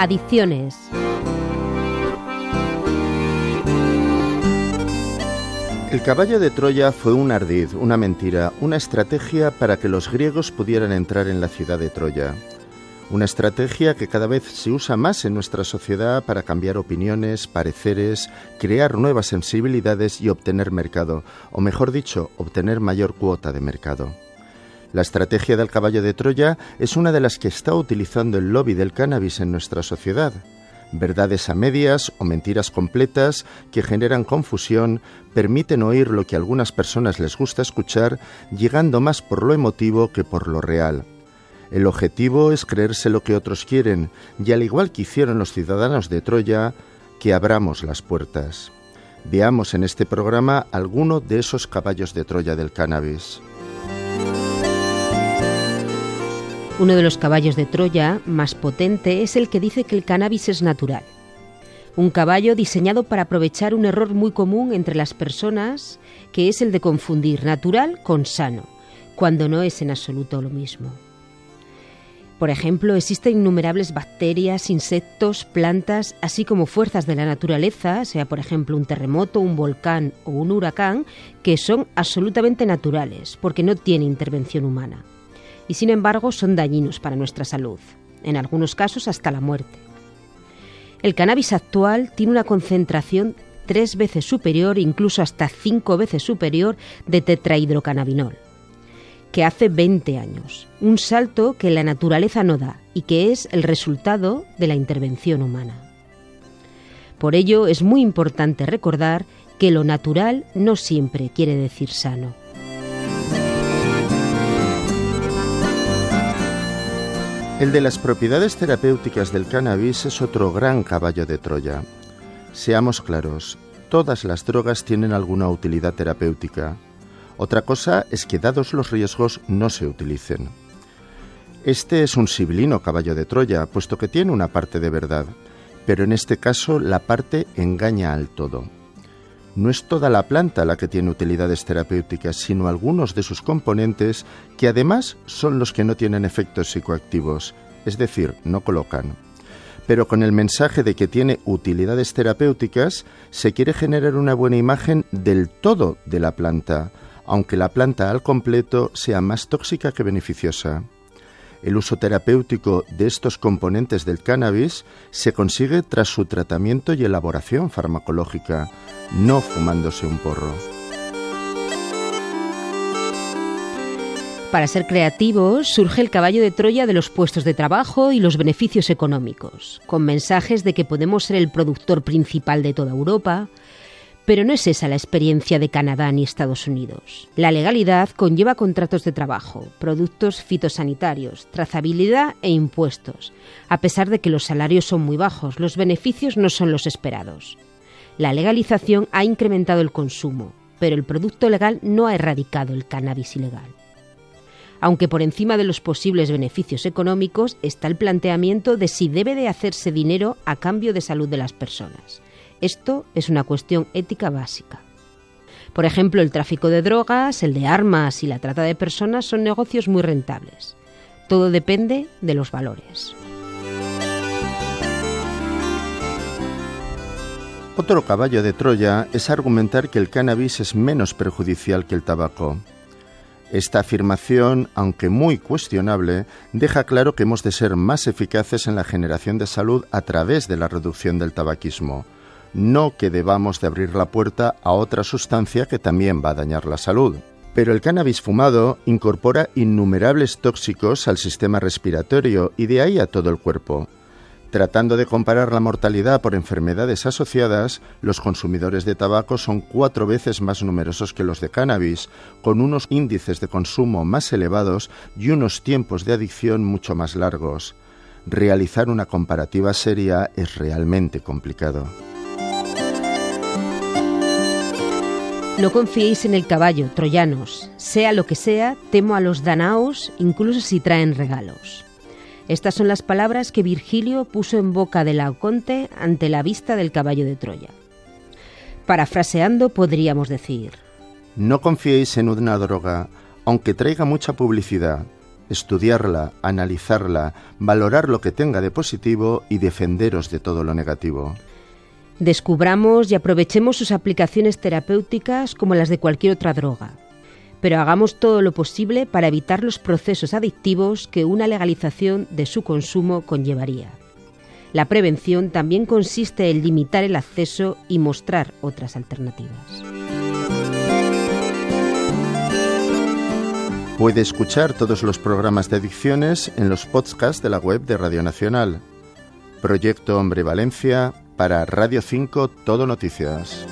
Adicciones. El caballo de Troya fue un ardid, una mentira, una estrategia para que los griegos pudieran entrar en la ciudad de Troya. Una estrategia que cada vez se usa más en nuestra sociedad para cambiar opiniones, pareceres, crear nuevas sensibilidades y obtener mercado, o mejor dicho, obtener mayor cuota de mercado. La estrategia del caballo de Troya es una de las que está utilizando el lobby del cannabis en nuestra sociedad verdades a medias o mentiras completas que generan confusión, permiten oír lo que a algunas personas les gusta escuchar, llegando más por lo emotivo que por lo real. El objetivo es creerse lo que otros quieren, y al igual que hicieron los ciudadanos de Troya, que abramos las puertas. Veamos en este programa alguno de esos caballos de Troya del cannabis. Uno de los caballos de Troya más potente es el que dice que el cannabis es natural. Un caballo diseñado para aprovechar un error muy común entre las personas, que es el de confundir natural con sano, cuando no es en absoluto lo mismo. Por ejemplo, existen innumerables bacterias, insectos, plantas, así como fuerzas de la naturaleza, sea por ejemplo un terremoto, un volcán o un huracán, que son absolutamente naturales, porque no tienen intervención humana y sin embargo son dañinos para nuestra salud, en algunos casos hasta la muerte. El cannabis actual tiene una concentración tres veces superior, incluso hasta cinco veces superior, de tetrahidrocannabinol, que hace 20 años, un salto que la naturaleza no da y que es el resultado de la intervención humana. Por ello es muy importante recordar que lo natural no siempre quiere decir sano. El de las propiedades terapéuticas del cannabis es otro gran caballo de Troya. Seamos claros, todas las drogas tienen alguna utilidad terapéutica. Otra cosa es que dados los riesgos no se utilicen. Este es un sibilino caballo de Troya, puesto que tiene una parte de verdad, pero en este caso la parte engaña al todo. No es toda la planta la que tiene utilidades terapéuticas, sino algunos de sus componentes que además son los que no tienen efectos psicoactivos, es decir, no colocan. Pero con el mensaje de que tiene utilidades terapéuticas, se quiere generar una buena imagen del todo de la planta, aunque la planta al completo sea más tóxica que beneficiosa. El uso terapéutico de estos componentes del cannabis se consigue tras su tratamiento y elaboración farmacológica, no fumándose un porro. Para ser creativos surge el caballo de Troya de los puestos de trabajo y los beneficios económicos, con mensajes de que podemos ser el productor principal de toda Europa, pero no es esa la experiencia de Canadá ni Estados Unidos. La legalidad conlleva contratos de trabajo, productos fitosanitarios, trazabilidad e impuestos. A pesar de que los salarios son muy bajos, los beneficios no son los esperados. La legalización ha incrementado el consumo, pero el producto legal no ha erradicado el cannabis ilegal. Aunque por encima de los posibles beneficios económicos está el planteamiento de si debe de hacerse dinero a cambio de salud de las personas. Esto es una cuestión ética básica. Por ejemplo, el tráfico de drogas, el de armas y la trata de personas son negocios muy rentables. Todo depende de los valores. Otro caballo de Troya es argumentar que el cannabis es menos perjudicial que el tabaco. Esta afirmación, aunque muy cuestionable, deja claro que hemos de ser más eficaces en la generación de salud a través de la reducción del tabaquismo, no que debamos de abrir la puerta a otra sustancia que también va a dañar la salud. Pero el cannabis fumado incorpora innumerables tóxicos al sistema respiratorio y de ahí a todo el cuerpo, Tratando de comparar la mortalidad por enfermedades asociadas, los consumidores de tabaco son cuatro veces más numerosos que los de cannabis, con unos índices de consumo más elevados y unos tiempos de adicción mucho más largos. Realizar una comparativa seria es realmente complicado. No confiéis en el caballo, troyanos. Sea lo que sea, temo a los danaos, incluso si traen regalos. Estas son las palabras que Virgilio puso en boca de Laoconte ante la vista del caballo de Troya. Parafraseando podríamos decir, No confiéis en una droga, aunque traiga mucha publicidad. estudiarla, analizarla, valorar lo que tenga de positivo y defenderos de todo lo negativo. Descubramos y aprovechemos sus aplicaciones terapéuticas como las de cualquier otra droga, pero hagamos todo lo posible para evitar los procesos adictivos que una legalización de su consumo conllevaría. La prevención también consiste en limitar el acceso y mostrar otras alternativas. Puede escuchar todos los programas de adicciones en los podcasts de la web de Radio Nacional. Proyecto Hombre Valencia para Radio 5 Todo Noticias.